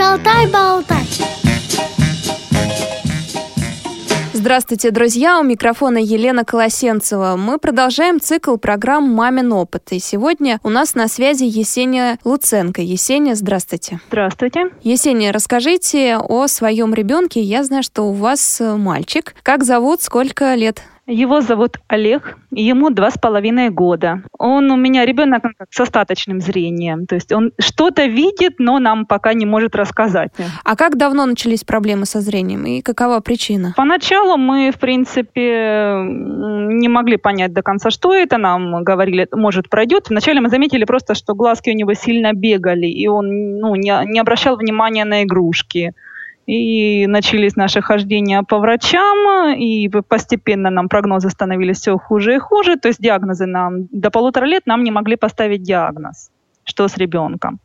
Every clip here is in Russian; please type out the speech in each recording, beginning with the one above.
Шалтай-болтай. Здравствуйте, друзья! У микрофона Елена Колосенцева. Мы продолжаем цикл программ «Мамин опыт». И сегодня у нас на связи Есения Луценко. Есения, здравствуйте. Здравствуйте. Есения, расскажите о своем ребенке. Я знаю, что у вас мальчик. Как зовут, сколько лет? Его зовут Олег, ему два с половиной года. Он у меня ребенок с остаточным зрением, то есть он что-то видит, но нам пока не может рассказать. А как давно начались проблемы со зрением и какова причина? Поначалу мы, в принципе, не могли понять до конца, что это. Нам говорили, может, пройдет. Вначале мы заметили просто, что глазки у него сильно бегали, и он ну, не, не обращал внимания на игрушки. И начались наши хождения по врачам, и постепенно нам прогнозы становились все хуже и хуже. То есть диагнозы нам до полутора лет нам не могли поставить диагноз, что с ребенком.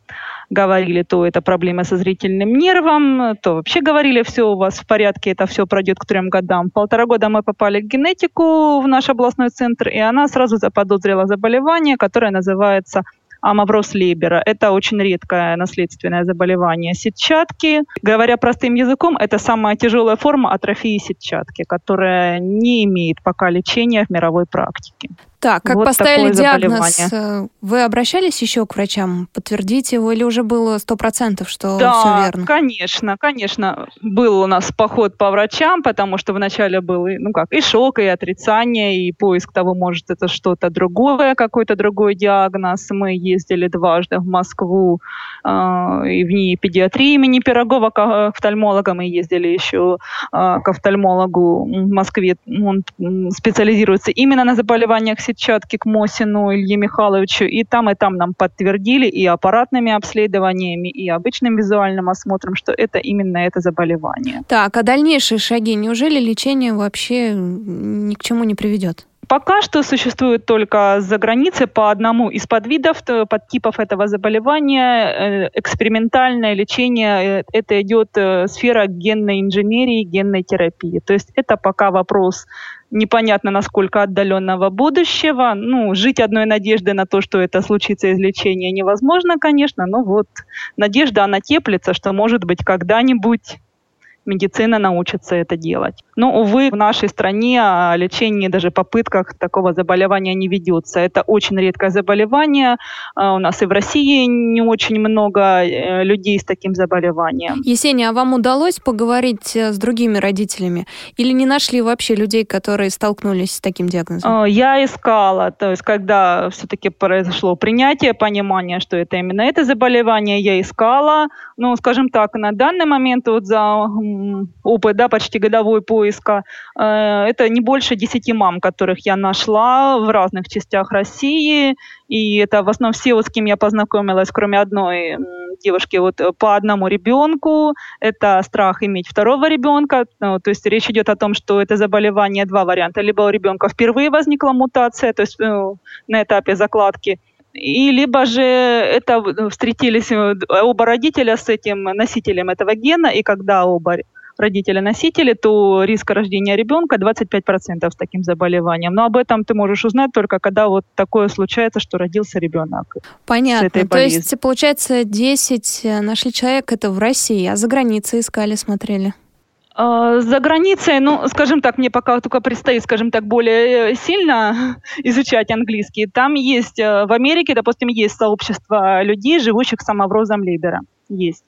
Говорили, то это проблемы со зрительным нервом, то вообще говорили, все у вас в порядке, это все пройдет к трем годам. Полтора года мы попали к генетику в наш областной центр, и она сразу заподозрила заболевание, которое называется амавроз Лейбера. Это очень редкое наследственное заболевание сетчатки. Говоря простым языком, это самая тяжелая форма атрофии сетчатки, которая не имеет пока лечения в мировой практике. Так, как вот поставили диагноз, э, вы обращались еще к врачам подтвердить его или уже было сто процентов, что да, все верно? конечно, конечно. Был у нас поход по врачам, потому что вначале был, ну как, и шок, и отрицание, и поиск того, может, это что-то другое, какой-то другой диагноз. Мы ездили дважды в Москву э, и в ней педиатрии имени Пирогова к офтальмологу. Мы ездили еще э, к офтальмологу в Москве. Он специализируется именно на заболеваниях сетчатки к Мосину Илье Михайловичу, и там, и там нам подтвердили и аппаратными обследованиями, и обычным визуальным осмотром, что это именно это заболевание. Так, а дальнейшие шаги, неужели лечение вообще ни к чему не приведет? Пока что существует только за границей по одному из подвидов, подтипов этого заболевания. Э, экспериментальное лечение, э, это идет э, сфера генной инженерии, генной терапии. То есть это пока вопрос непонятно насколько отдаленного будущего. Ну, жить одной надеждой на то, что это случится излечение, невозможно, конечно, но вот надежда, она теплится, что, может быть, когда-нибудь медицина научится это делать. Но, увы, в нашей стране о лечении, даже попытках такого заболевания не ведется. Это очень редкое заболевание. А, у нас и в России не очень много э, людей с таким заболеванием. Есения, а вам удалось поговорить э, с другими родителями? Или не нашли вообще людей, которые столкнулись с таким диагнозом? А, я искала. То есть, когда все-таки произошло принятие, понимание, что это именно это заболевание, я искала. Ну, скажем так, на данный момент вот за опыт, да, почти годовой поиска. Э, это не больше 10 мам, которых я нашла в разных частях России. И это в основном все, вот, с кем я познакомилась, кроме одной девушки, вот э, по одному ребенку. Это страх иметь второго ребенка. Ну, то есть речь идет о том, что это заболевание два варианта. Либо у ребенка впервые возникла мутация, то есть ну, на этапе закладки, и либо же это встретились э, оба родителя с этим носителем этого гена, и когда оба родители-носители, то риск рождения ребенка 25% с таким заболеванием. Но об этом ты можешь узнать только когда вот такое случается, что родился ребенок. Понятно. То есть, получается, 10 э, нашли человек это в России, а за границей искали, смотрели? А, за границей, ну, скажем так, мне пока только предстоит, скажем так, более э, сильно изучать английский. Там есть, э, в Америке, допустим, есть сообщество людей, живущих самоврозом Лейбера. Есть.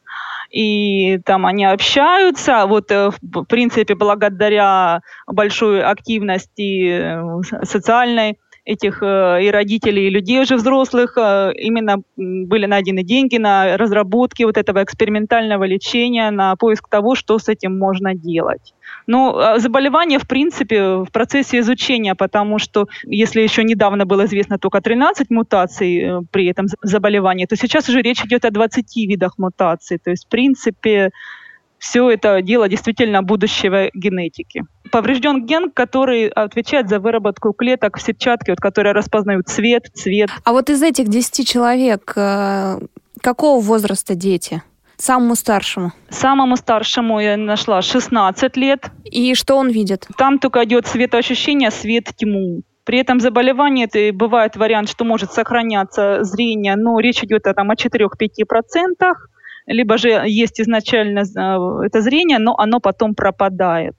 И там они общаются. Вот, э, в принципе, благодаря большой активности социальной этих э, и родителей, и людей уже взрослых, э, именно были найдены деньги на разработки вот этого экспериментального лечения, на поиск того, что с этим можно делать. Ну, а заболевание, в принципе, в процессе изучения, потому что если еще недавно было известно только 13 мутаций э, при этом заболевании, то сейчас уже речь идет о 20 видах мутаций. То есть, в принципе, все это дело действительно будущего генетики. Поврежден ген, который отвечает за выработку клеток в сетчатке, вот, которые распознают цвет, цвет. А вот из этих 10 человек э, какого возраста дети? Самому старшему? Самому старшему я нашла 16 лет. И что он видит? Там только идет светоощущение, свет, тьму. При этом заболевание это бывает вариант, что может сохраняться зрение, но речь идет о, там, о 4-5%. Либо же есть изначально э, это зрение, но оно потом пропадает.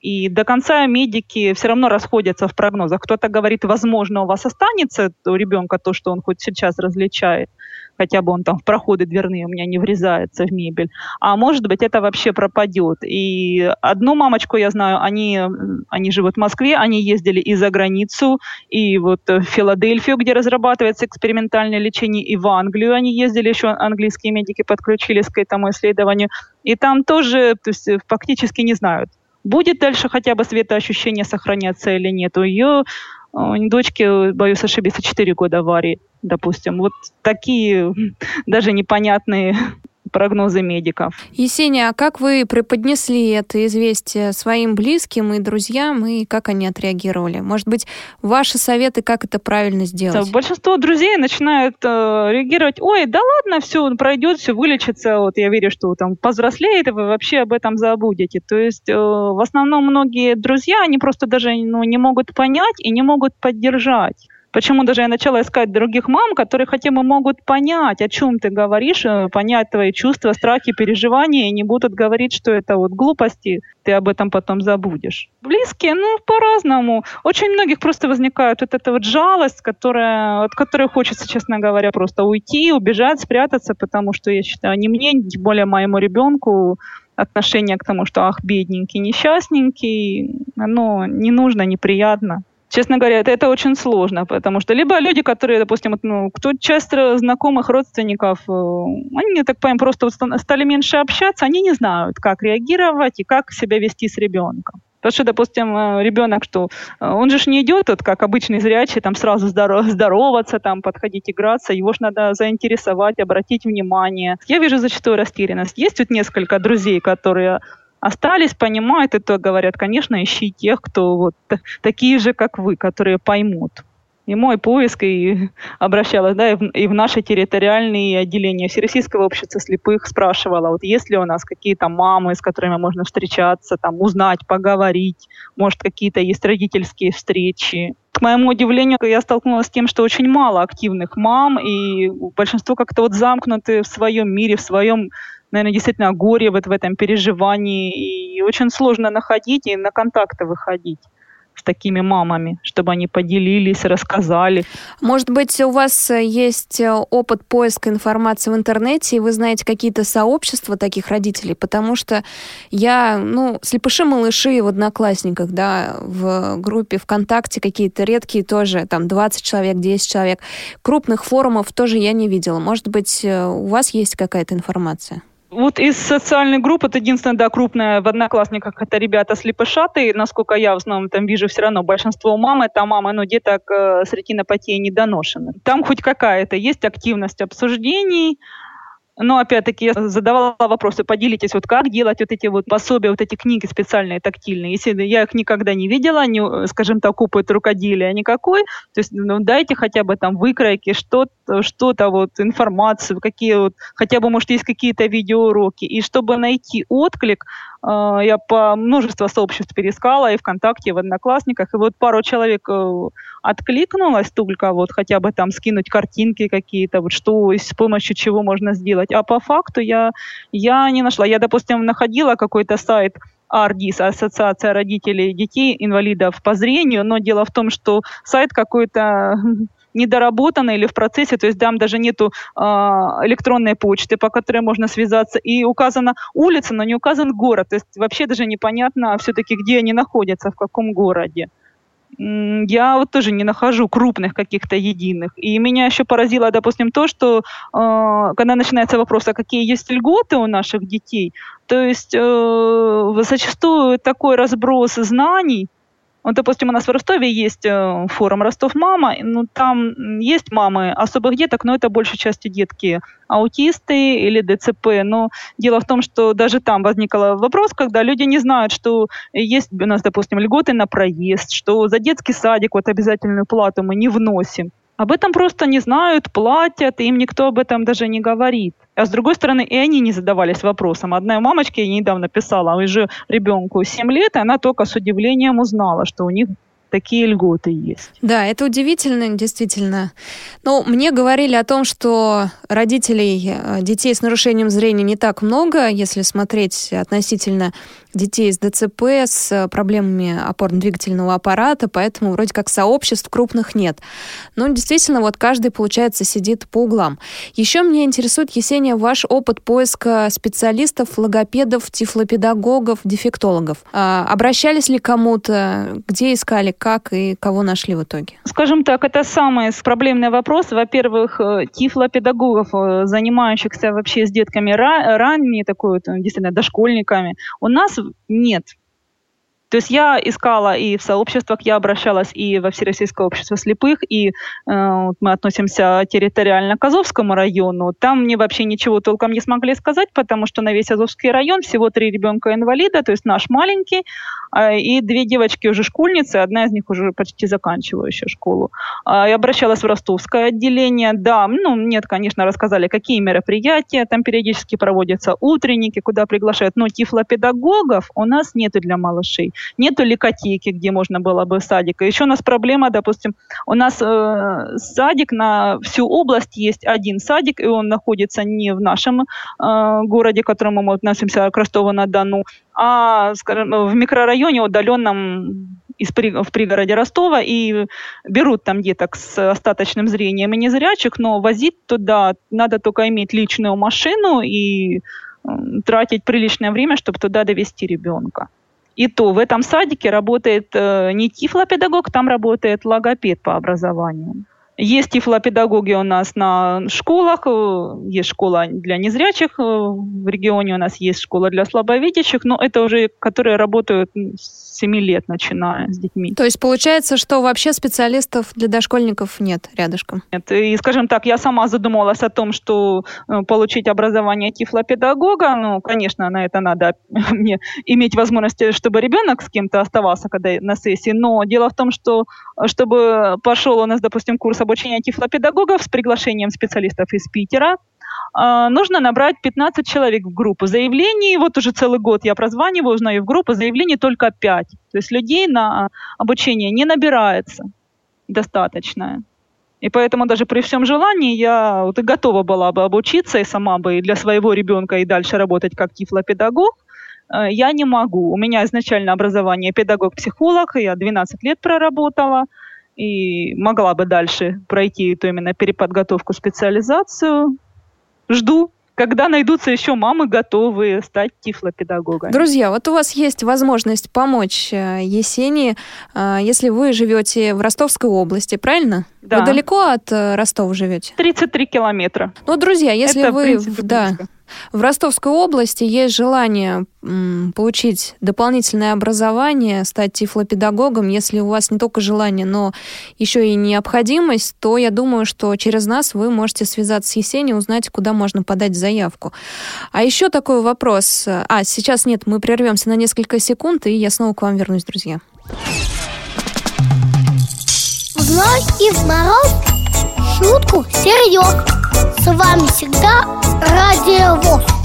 И до конца медики все равно расходятся в прогнозах. Кто-то говорит, возможно, у вас останется у ребенка то, что он хоть сейчас различает, хотя бы он там в проходы дверные у меня не врезается в мебель. А может быть, это вообще пропадет. И одну мамочку я знаю, они, они живут в Москве, они ездили и за границу, и вот в Филадельфию, где разрабатывается экспериментальное лечение, и в Англию они ездили, еще английские медики подключились к этому исследованию. И там тоже то есть, фактически не знают, будет дальше хотя бы светоощущение сохраняться или нет. У ее дочки, боюсь ошибиться, 4 года аварии, допустим. Вот такие даже непонятные прогнозы медиков. Есения, а как вы преподнесли это известие своим близким и друзьям, и как они отреагировали? Может быть, ваши советы, как это правильно сделать? Большинство друзей начинают э, реагировать, ой, да ладно, все пройдет, все вылечится, вот я верю, что там повзрослеет, и вы вообще об этом забудете. То есть э, в основном многие друзья, они просто даже ну, не могут понять и не могут поддержать. Почему даже я начала искать других мам, которые хотя бы могут понять, о чем ты говоришь, э, понять твои чувства, страхи, переживания, и не будут говорить, что это вот глупости, ты об этом потом забудешь. Близкие, ну, по-разному. Очень многих просто возникает вот эта вот жалость, которая, от которой хочется, честно говоря, просто уйти, убежать, спрятаться, потому что, я считаю, не мне, тем более моему ребенку, отношение к тому, что ах, бедненький, несчастненький, оно не нужно, неприятно. Честно говоря, это, это очень сложно, потому что либо люди, которые, допустим, ну, кто часть знакомых родственников, э, они, я так понимаю, просто стали меньше общаться, они не знают, как реагировать и как себя вести с ребенком. Потому что, допустим, э, ребенок, что э, он же не идет, вот, как обычный зрячий, там сразу здоров, здороваться, там подходить играться, его же надо заинтересовать, обратить внимание. Я вижу зачастую растерянность. Есть вот несколько друзей, которые остались, понимают, и то говорят, конечно, ищи тех, кто вот такие же, как вы, которые поймут. И мой поиск, и обращалась, да, и в, и в наши территориальные отделения Всероссийского общества слепых спрашивала, вот есть ли у нас какие-то мамы, с которыми можно встречаться, там, узнать, поговорить, может, какие-то есть родительские встречи. К моему удивлению, я столкнулась с тем, что очень мало активных мам, и большинство как-то вот замкнуты в своем мире, в своем наверное, действительно горе вот в этом переживании. И очень сложно находить и на контакты выходить с такими мамами, чтобы они поделились, рассказали. Может быть, у вас есть опыт поиска информации в интернете, и вы знаете какие-то сообщества таких родителей, потому что я, ну, слепыши-малыши в Одноклассниках, да, в группе ВКонтакте какие-то редкие тоже, там, 20 человек, 10 человек. Крупных форумов тоже я не видела. Может быть, у вас есть какая-то информация? Вот из социальной группы, это единственное, да, крупное в одноклассниках, это ребята слепошатые, насколько я в основном там вижу все равно, большинство мам, это мамы, но деток э, с ретинопатией недоношены. Там хоть какая-то есть активность обсуждений, но, опять-таки, я задавала вопросы, поделитесь, вот как делать вот эти вот пособия, вот эти книги специальные, тактильные. Если я их никогда не видела, не, скажем так, опыт рукоделия никакой, то есть ну, дайте хотя бы там выкройки, что-то, что-то вот, информацию, какие вот, хотя бы, может, есть какие-то видеоуроки. И чтобы найти отклик, э, я по множеству сообществ перескала, и ВКонтакте, и в Одноклассниках, и вот пару человек э, откликнулось только вот хотя бы там скинуть картинки какие-то, вот что, с помощью чего можно сделать делать. А по факту я, я не нашла. Я, допустим, находила какой-то сайт АРДИС, Ассоциация родителей детей инвалидов по зрению, но дело в том, что сайт какой-то недоработанный или в процессе, то есть там даже нету э, электронной почты, по которой можно связаться, и указана улица, но не указан город, то есть вообще даже непонятно все-таки, где они находятся, в каком городе я вот тоже не нахожу крупных каких-то единых. И меня еще поразило, допустим, то, что э, когда начинается вопрос, а какие есть льготы у наших детей, то есть э, зачастую такой разброс знаний, вот, допустим, у нас в Ростове есть э, форум «Ростов-мама», ну, там есть мамы особых деток, но это большей части детки аутисты или ДЦП. Но дело в том, что даже там возник вопрос, когда люди не знают, что есть у нас, допустим, льготы на проезд, что за детский садик вот обязательную плату мы не вносим. Об этом просто не знают, платят, им никто об этом даже не говорит. А с другой стороны, и они не задавались вопросом. Одна мамочка ей недавно писала, а уже ребенку 7 лет, и она только с удивлением узнала, что у них такие льготы есть. Да, это удивительно, действительно. Ну, мне говорили о том, что родителей э, детей с нарушением зрения не так много, если смотреть относительно детей с ДЦП, с проблемами опорно-двигательного аппарата, поэтому вроде как сообществ крупных нет. Но действительно, вот каждый, получается, сидит по углам. Еще меня интересует, Есения, ваш опыт поиска специалистов, логопедов, тифлопедагогов, дефектологов. А, обращались ли кому-то? Где искали? Как и кого нашли в итоге? Скажем так, это самый проблемный вопрос. Во-первых, э, тифлопедагогов, э, занимающихся вообще с детками ранней, такой вот, действительно, дошкольниками, у нас нет. То есть я искала и в сообществах, я обращалась и во Всероссийское общество слепых, и э, мы относимся территориально к Азовскому району. Там мне вообще ничего толком не смогли сказать, потому что на весь Азовский район всего три ребенка инвалида, то есть наш маленький, э, и две девочки уже школьницы, одна из них уже почти заканчивающая школу. Э, я обращалась в ростовское отделение, да, ну нет, конечно, рассказали, какие мероприятия там периодически проводятся, утренники, куда приглашают, но тифлопедагогов у нас нету для малышей. Нету ликотеки, где можно было бы садика. Еще у нас проблема, допустим, у нас э, садик на всю область есть один садик, и он находится не в нашем э, городе, к которому мы относимся, к Ростову-на-Дону, а, скажем, в микрорайоне удаленном из, в пригороде Ростова и берут там деток с остаточным зрением и незрячих, но возить туда надо только иметь личную машину и тратить приличное время, чтобы туда довести ребенка. И то в этом садике работает э, не тифлопедагог, там работает логопед по образованию. Есть тифлопедагоги у нас на школах, э, есть школа для незрячих, э, в регионе у нас есть школа для слабовидящих, но это уже, которые работают с 7 лет, начиная с детьми. То есть получается, что вообще специалистов для дошкольников нет рядышком? Нет. И, скажем так, я сама задумалась о том, что э, получить образование тифлопедагога, ну, конечно, на это надо мне иметь возможность, чтобы ребенок с кем-то оставался когда на сессии, но дело в том, что чтобы пошел у нас, допустим, курс обучения тифлопедагогов с приглашением специалистов из Питера. А, нужно набрать 15 человек в группу. Заявлений, вот уже целый год я прозваниваю, узнаю в группу, заявлений только 5. То есть людей на обучение не набирается достаточно. И поэтому даже при всем желании я вот и готова была бы обучиться и сама бы для своего ребенка и дальше работать как тифлопедагог. Э, я не могу. У меня изначально образование педагог-психолог, я 12 лет проработала и могла бы дальше пройти эту именно переподготовку, специализацию. Жду когда найдутся еще мамы, готовые стать тифлопедагогами. Друзья, вот у вас есть возможность помочь э, Есении, э, если вы живете в Ростовской области, правильно? Да. Вы далеко от Ростова живете? 33 километра. Ну, друзья, если Это, вы... В принципе, да, близко в Ростовской области есть желание получить дополнительное образование, стать тифлопедагогом. Если у вас не только желание, но еще и необходимость, то я думаю, что через нас вы можете связаться с Есенией, узнать, куда можно подать заявку. А еще такой вопрос. А, сейчас нет, мы прервемся на несколько секунд, и я снова к вам вернусь, друзья. В зной и в мороз шутку серьез. С вами всегда Радиовоз.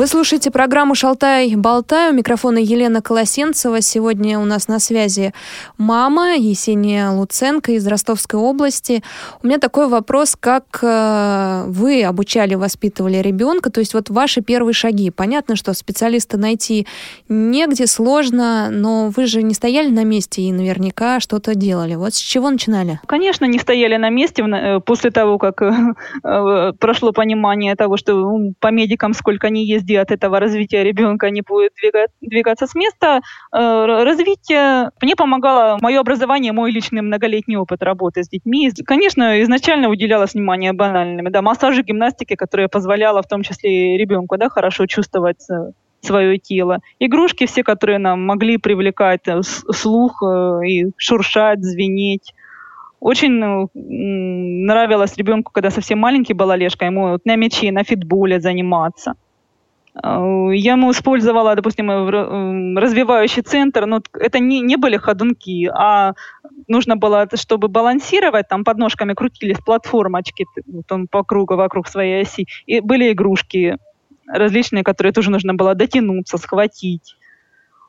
Вы слушаете программу «Шалтай-болтай». У микрофона Елена Колосенцева. Сегодня у нас на связи мама Есения Луценко из Ростовской области. У меня такой вопрос, как э, вы обучали, воспитывали ребенка, то есть вот ваши первые шаги. Понятно, что специалиста найти негде, сложно, но вы же не стояли на месте и наверняка что-то делали. Вот с чего начинали? Конечно, не стояли на месте э, после того, как э, прошло понимание того, что по медикам сколько они есть езде от этого развития ребенка не будет двигать, двигаться с места. Э, развитие мне помогало мое образование, мой личный многолетний опыт работы с детьми. Конечно, изначально уделялось внимание банальным. Да, массажи, гимнастики, которая позволяла в том числе и ребенку да, хорошо чувствовать э, свое тело. Игрушки все, которые нам могли привлекать э, слух и шуршать, звенеть. Очень нравилось ребенку, когда совсем маленький был Олежка, ему на мяче, на фитболе заниматься. Э, я ему использовала, допустим, развивающий центр, но это не, не были ходунки, а нужно было, чтобы балансировать, там под ножками крутились платформочки вот он по кругу, вокруг своей оси, и были игрушки различные, которые тоже нужно было дотянуться, схватить.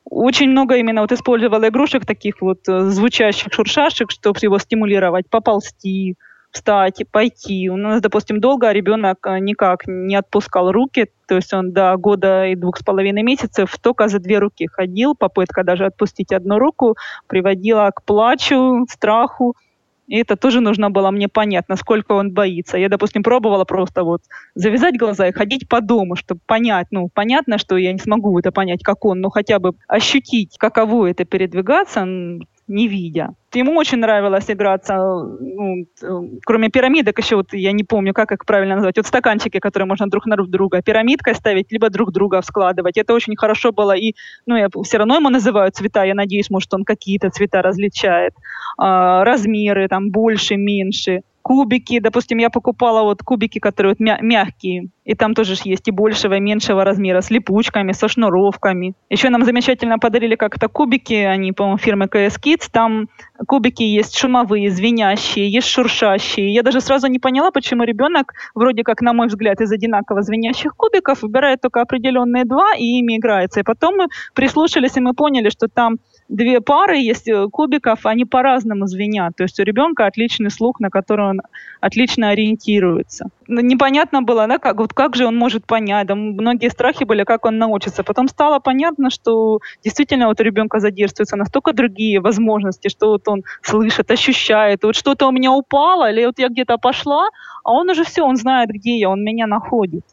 очень много именно вот использовала игрушек таких вот э, звучащих, шуршащих, чтобы его стимулировать, поползти, встать, пойти. У нас, допустим, долго ребенок э, никак не отпускал руки, то есть он до года и двух с половиной месяцев только за две руки ходил. Попытка даже отпустить одну руку приводила к плачу, страху. И это тоже нужно было мне понять, насколько он боится. Я, допустим, пробовала просто вот завязать глаза и ходить по дому, чтобы понять, ну, понятно, что я не смогу это понять, как он, но хотя бы ощутить, каково это передвигаться, не видя. Ему очень нравилось играться, ну, кроме пирамидок еще, вот я не помню, как их правильно назвать, вот стаканчики, которые можно друг на друга пирамидкой ставить, либо друг друга складывать. Это очень хорошо было. И, ну, я все равно ему называю цвета, я надеюсь, может, он какие-то цвета различает. А, размеры там больше, меньше кубики, допустим, я покупала вот кубики, которые вот мя- мягкие, и там тоже есть и большего, и меньшего размера, с липучками, со шнуровками. Еще нам замечательно подарили как-то кубики, они, по-моему, фирмы KS Kids, там кубики есть шумовые, звенящие, есть шуршащие. Я даже сразу не поняла, почему ребенок, вроде как, на мой взгляд, из одинаково звенящих кубиков, выбирает только определенные два и ими играется. И потом мы прислушались, и мы поняли, что там две пары есть э, кубиков, они по-разному звенят. То есть у ребенка отличный слух, на который он отлично ориентируется. Непонятно было, да, как, вот как же он может понять. Да, многие страхи были, как он научится. Потом стало понятно, что действительно вот у ребенка задействуются настолько другие возможности, что вот он слышит, ощущает. Вот что-то у меня упало, или вот я где-то пошла, а он уже все, он знает, где я, он меня находит.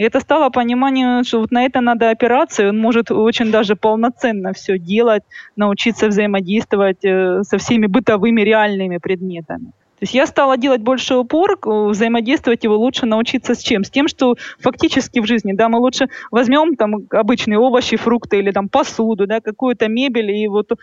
И это стало понимание, что вот на это надо опираться, и он может очень даже полноценно все делать, научиться взаимодействовать э, со всеми бытовыми реальными предметами. То есть я стала делать больше упор, взаимодействовать его лучше научиться с чем? С тем, что фактически в жизни, да, мы лучше возьмем там обычные овощи, фрукты или там посуду, да, какую-то мебель, и вот э,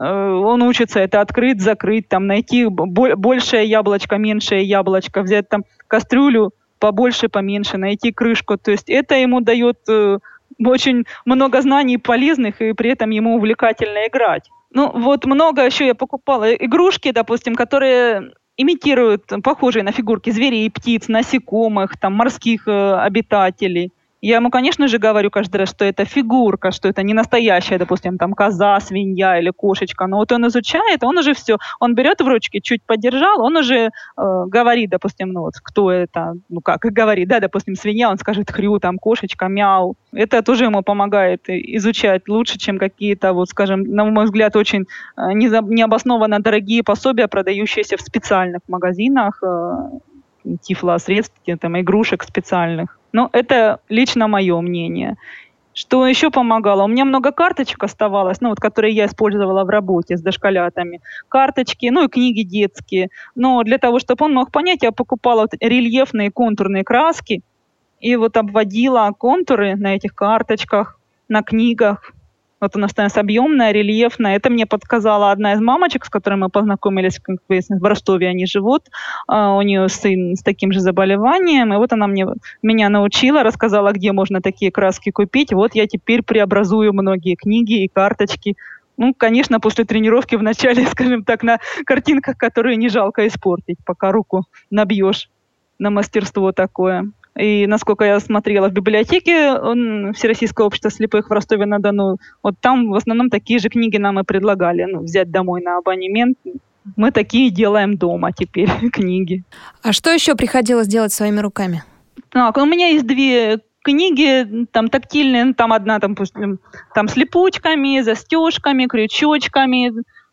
он учится это открыть, закрыть, там найти большее яблочко, меньшее яблочко, взять там кастрюлю, побольше, поменьше, найти крышку. То есть это ему дает э, очень много знаний полезных, и при этом ему увлекательно играть. Ну, вот много еще я покупала игрушки, допустим, которые имитируют похожие на фигурки зверей, птиц, насекомых, там, морских э, обитателей. Я ему, конечно же, говорю каждый раз, что это фигурка, что это не настоящая, допустим, там коза, свинья или кошечка. Но вот он изучает, он уже все, он берет в ручки, чуть подержал, он уже э, говорит, допустим, ну вот кто это, ну как говорит, да, допустим, свинья, он скажет хрю, там кошечка, мяу. Это тоже ему помогает изучать лучше, чем какие-то, вот, скажем, на мой взгляд, очень э, необоснованно дорогие пособия, продающиеся в специальных магазинах, э, тифлосредств, там, игрушек специальных. Но это лично мое мнение. Что еще помогало? У меня много карточек оставалось, ну вот, которые я использовала в работе с дошколятами. Карточки, ну и книги детские. Но для того, чтобы он мог понять, я покупала вот рельефные контурные краски и вот обводила контуры на этих карточках, на книгах. Вот у нас становится объемная, рельефная. Это мне подсказала одна из мамочек, с которой мы познакомились, как выяснилось, в Ростове они живут. Uh, у нее сын с таким же заболеванием. И вот она мне, меня научила, рассказала, где можно такие краски купить. Вот я теперь преобразую многие книги и карточки ну, конечно, после тренировки вначале, скажем так, на картинках, которые не жалко испортить, пока руку набьешь на мастерство такое. И насколько я смотрела в библиотеке он, Всероссийское общество слепых в Ростове-на-Дону, вот там в основном такие же книги нам и предлагали ну, взять домой на абонемент. Мы такие делаем дома теперь, книги. А что еще приходилось делать своими руками? Так, у меня есть две книги, там тактильные, там одна там, там с липучками, застежками, крючочками,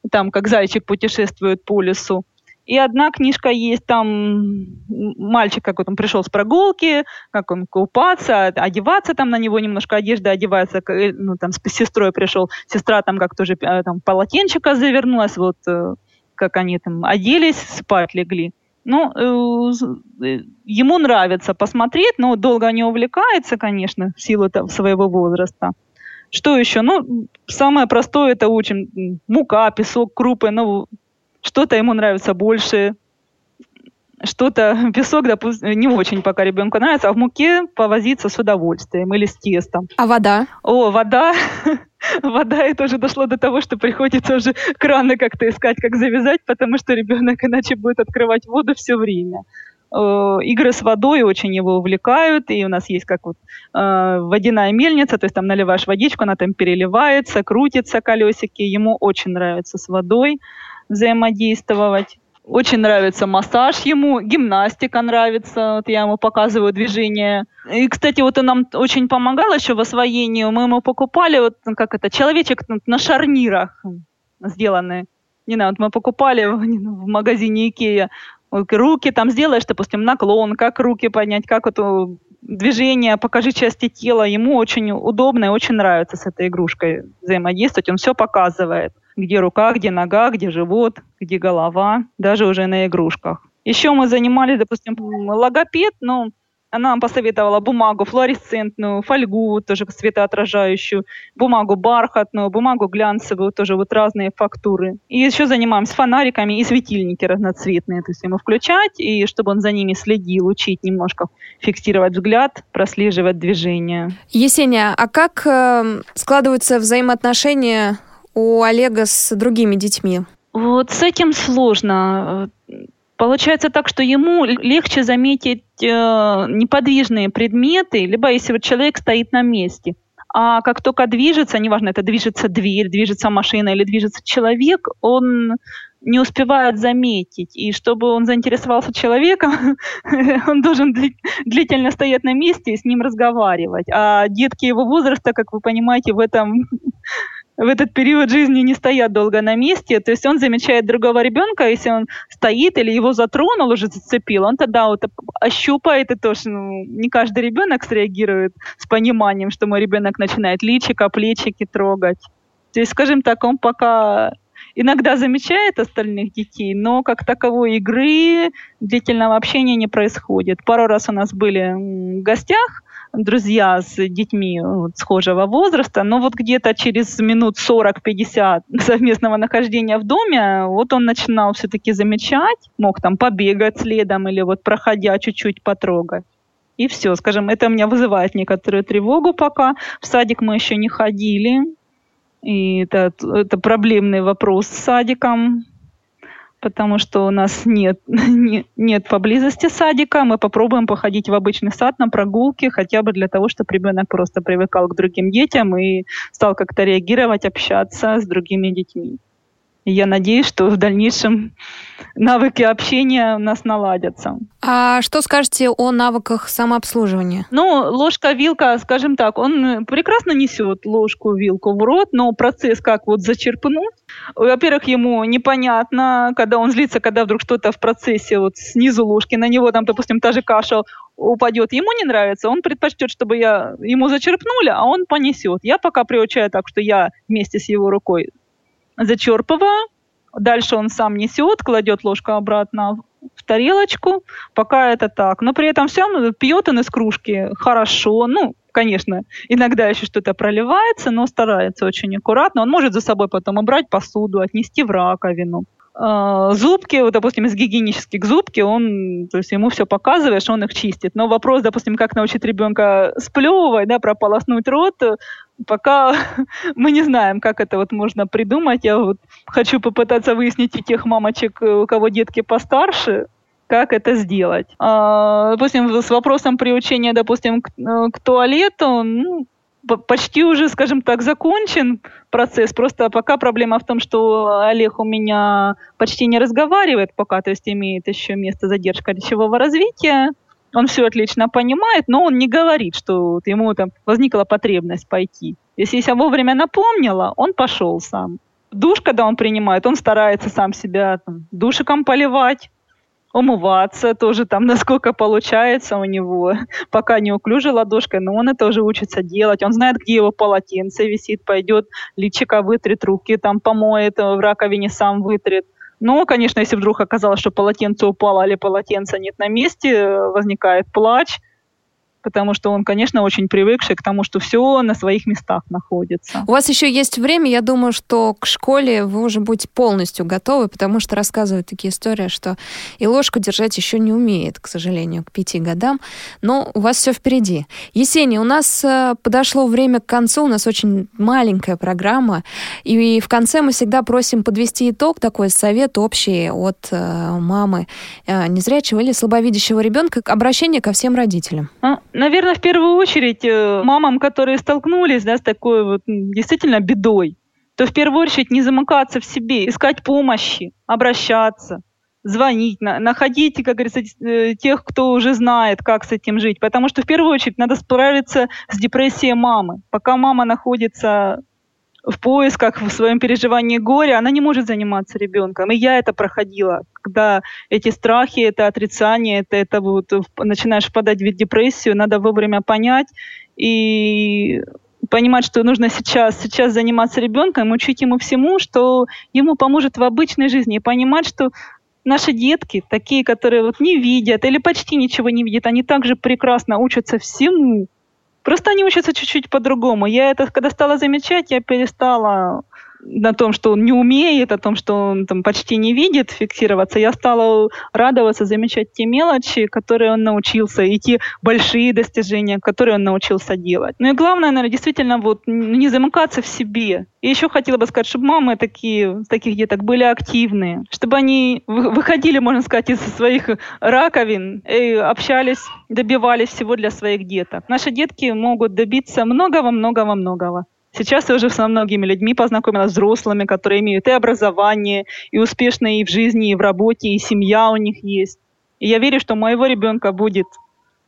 там как зайчик путешествует по лесу. И одна книжка есть, там мальчик, как вот он пришел с прогулки, как он купаться, одеваться там на него немножко одежда одевается, э, ну там с сестрой пришел, сестра там как тоже э, там полотенчика завернулась, вот э, как они там оделись, спать легли. Ну, ему нравится посмотреть, но долго не увлекается, конечно, в силу там, своего возраста. Что еще? Ну, самое простое это учим. Мука, песок, крупы. Ну, что-то ему нравится больше, что-то песок, допустим, не очень пока ребенку нравится, а в муке повозиться с удовольствием или с тестом. А вода? О, вода. Вода, это уже дошло до того, что приходится уже краны как-то искать, как завязать, потому что ребенок иначе будет открывать воду все время. игры с водой очень его увлекают, и у нас есть как вот э, водяная мельница, то есть там наливаешь водичку, она там переливается, крутится колесики, ему очень нравится с водой взаимодействовать. Очень нравится массаж ему, гимнастика нравится, вот я ему показываю движение. И, кстати, вот он нам очень помогал еще в освоении. Мы ему покупали, вот ну, как это, человечек на шарнирах сделанный. Не знаю, вот мы покупали в, в магазине Икея. Руки там сделаешь, допустим, наклон, как руки поднять, как это движение, покажи части тела. Ему очень удобно и очень нравится с этой игрушкой взаимодействовать. Он все показывает где рука, где нога, где живот, где голова, даже уже на игрушках. Еще мы занимались, допустим, логопед, но она нам посоветовала бумагу флуоресцентную, фольгу тоже светоотражающую, бумагу бархатную, бумагу глянцевую, тоже вот разные фактуры. И еще занимаемся фонариками и светильники разноцветные, то есть ему включать, и чтобы он за ними следил, учить немножко, фиксировать взгляд, прослеживать движение. Есения, а как э, складываются взаимоотношения у Олега с другими детьми? Вот с этим сложно. Получается так, что ему легче заметить э, неподвижные предметы, либо если вот человек стоит на месте. А как только движется, неважно, это движется дверь, движется машина или движется человек, он не успевает заметить. И чтобы он заинтересовался человеком, он должен длительно стоять на месте и с ним разговаривать. А детки его возраста, как вы понимаете, в этом в этот период жизни не стоят долго на месте. То есть он замечает другого ребенка, если он стоит или его затронул, уже зацепил, он тогда вот ощупает и тоже ну, не каждый ребенок среагирует с пониманием, что мой ребенок начинает личико, плечики трогать. То есть, скажем так, он пока иногда замечает остальных детей, но как таковой игры, длительного общения не происходит. Пару раз у нас были в гостях друзья с детьми вот, схожего возраста, но вот где-то через минут 40-50 совместного нахождения в доме, вот он начинал все-таки замечать, мог там побегать следом или вот проходя чуть-чуть потрогать. И все, скажем, это у меня вызывает некоторую тревогу пока. В садик мы еще не ходили. И это, это проблемный вопрос с садиком потому что у нас нет, нет поблизости садика. Мы попробуем походить в обычный сад на прогулки, хотя бы для того, чтобы ребенок просто привыкал к другим детям и стал как-то реагировать, общаться с другими детьми. И я надеюсь, что в дальнейшем навыки общения у нас наладятся. А что скажете о навыках самообслуживания? Ну, ложка, вилка, скажем так, он прекрасно несет ложку, вилку в рот, но процесс как вот зачерпнуть, во-первых, ему непонятно, когда он злится, когда вдруг что-то в процессе вот снизу ложки на него, там, допустим, та же каша упадет, ему не нравится, он предпочтет, чтобы я ему зачерпнули, а он понесет. Я пока приучаю так, что я вместе с его рукой зачерпываю, дальше он сам несет, кладет ложку обратно тарелочку, пока это так. Но при этом все пьет он из кружки хорошо, ну, конечно, иногда еще что-то проливается, но старается очень аккуратно. Он может за собой потом убрать посуду, отнести в раковину. А, зубки, вот, допустим, из гигиенических зубки, он, то есть ему все показываешь, он их чистит. Но вопрос, допустим, как научить ребенка сплевывать, да, прополоснуть рот, пока мы не знаем, как это вот можно придумать. Я вот хочу попытаться выяснить у тех мамочек, у кого детки постарше, как это сделать. А, допустим, с вопросом приучения, допустим, к, э, к туалету, ну, почти уже, скажем так, закончен процесс. Просто пока проблема в том, что Олег у меня почти не разговаривает пока, то есть имеет еще место задержка речевого развития. Он все отлично понимает, но он не говорит, что вот ему там возникла потребность пойти. Если я вовремя напомнила, он пошел сам. Душ, когда он принимает, он старается сам себя там, душиком поливать, умываться тоже там, насколько получается у него. Пока не неуклюже ладошкой, но он это уже учится делать. Он знает, где его полотенце висит, пойдет, личико вытрет, руки там помоет, в раковине сам вытрет. Но, конечно, если вдруг оказалось, что полотенце упало или полотенца нет на месте, возникает плач. Потому что он, конечно, очень привыкший к тому, что все на своих местах находится. У вас еще есть время, я думаю, что к школе вы уже будете полностью готовы, потому что рассказывают такие истории, что и ложку держать еще не умеет, к сожалению, к пяти годам, но у вас все впереди. Есения, у нас э, подошло время к концу, у нас очень маленькая программа, и в конце мы всегда просим подвести итог, такой совет общий от э, мамы э, незрячего или слабовидящего ребенка, обращение ко всем родителям. А, Наверное, в первую очередь э, мамам, которые столкнулись да, с такой вот действительно бедой, то в первую очередь не замыкаться в себе, искать помощи, обращаться, звонить, находить, как говорится, э, тех, кто уже знает, как с этим жить. Потому что в первую очередь надо справиться с депрессией мамы. Пока мама находится в поисках, в своем переживании горя, она не может заниматься ребенком. И я это проходила, когда эти страхи, это отрицание, это, это вот начинаешь впадать в депрессию, надо вовремя понять и понимать, что нужно сейчас, сейчас заниматься ребенком, учить ему всему, что ему поможет в обычной жизни, и понимать, что наши детки, такие, которые вот не видят или почти ничего не видят, они также прекрасно учатся всему, Просто они учатся чуть-чуть по-другому. Я это, когда стала замечать, я перестала на том, что он не умеет, о том, что он там почти не видит фиксироваться, я стала радоваться, замечать те мелочи, которые он научился, и те большие достижения, которые он научился делать. Ну и главное, наверное, действительно вот не замыкаться в себе. И еще хотела бы сказать, чтобы мамы такие, таких деток были активные, чтобы они выходили, можно сказать, из своих раковин и общались, добивались всего для своих деток. Наши детки могут добиться многого-многого-многого. Сейчас я уже со многими людьми познакомилась, взрослыми, которые имеют и образование, и успешные и в жизни, и в работе, и семья у них есть. И я верю, что у моего ребенка будет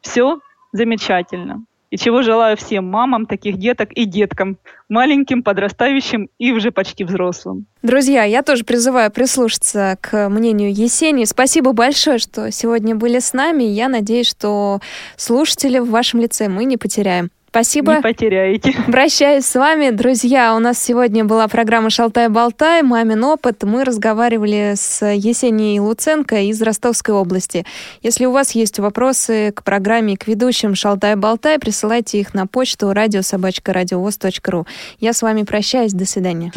все замечательно. И чего желаю всем мамам таких деток и деткам, маленьким, подрастающим и уже почти взрослым. Друзья, я тоже призываю прислушаться к мнению Есении. Спасибо большое, что сегодня были с нами. Я надеюсь, что слушатели в вашем лице мы не потеряем. Спасибо. Не потеряете. Прощаюсь с вами, друзья. У нас сегодня была программа «Шалтай-болтай», «Мамин опыт». Мы разговаривали с Есенией Луценко из Ростовской области. Если у вас есть вопросы к программе, к ведущим «Шалтай-болтай», присылайте их на почту радиособачка.радиовоз.ру. Я с вами прощаюсь. До свидания.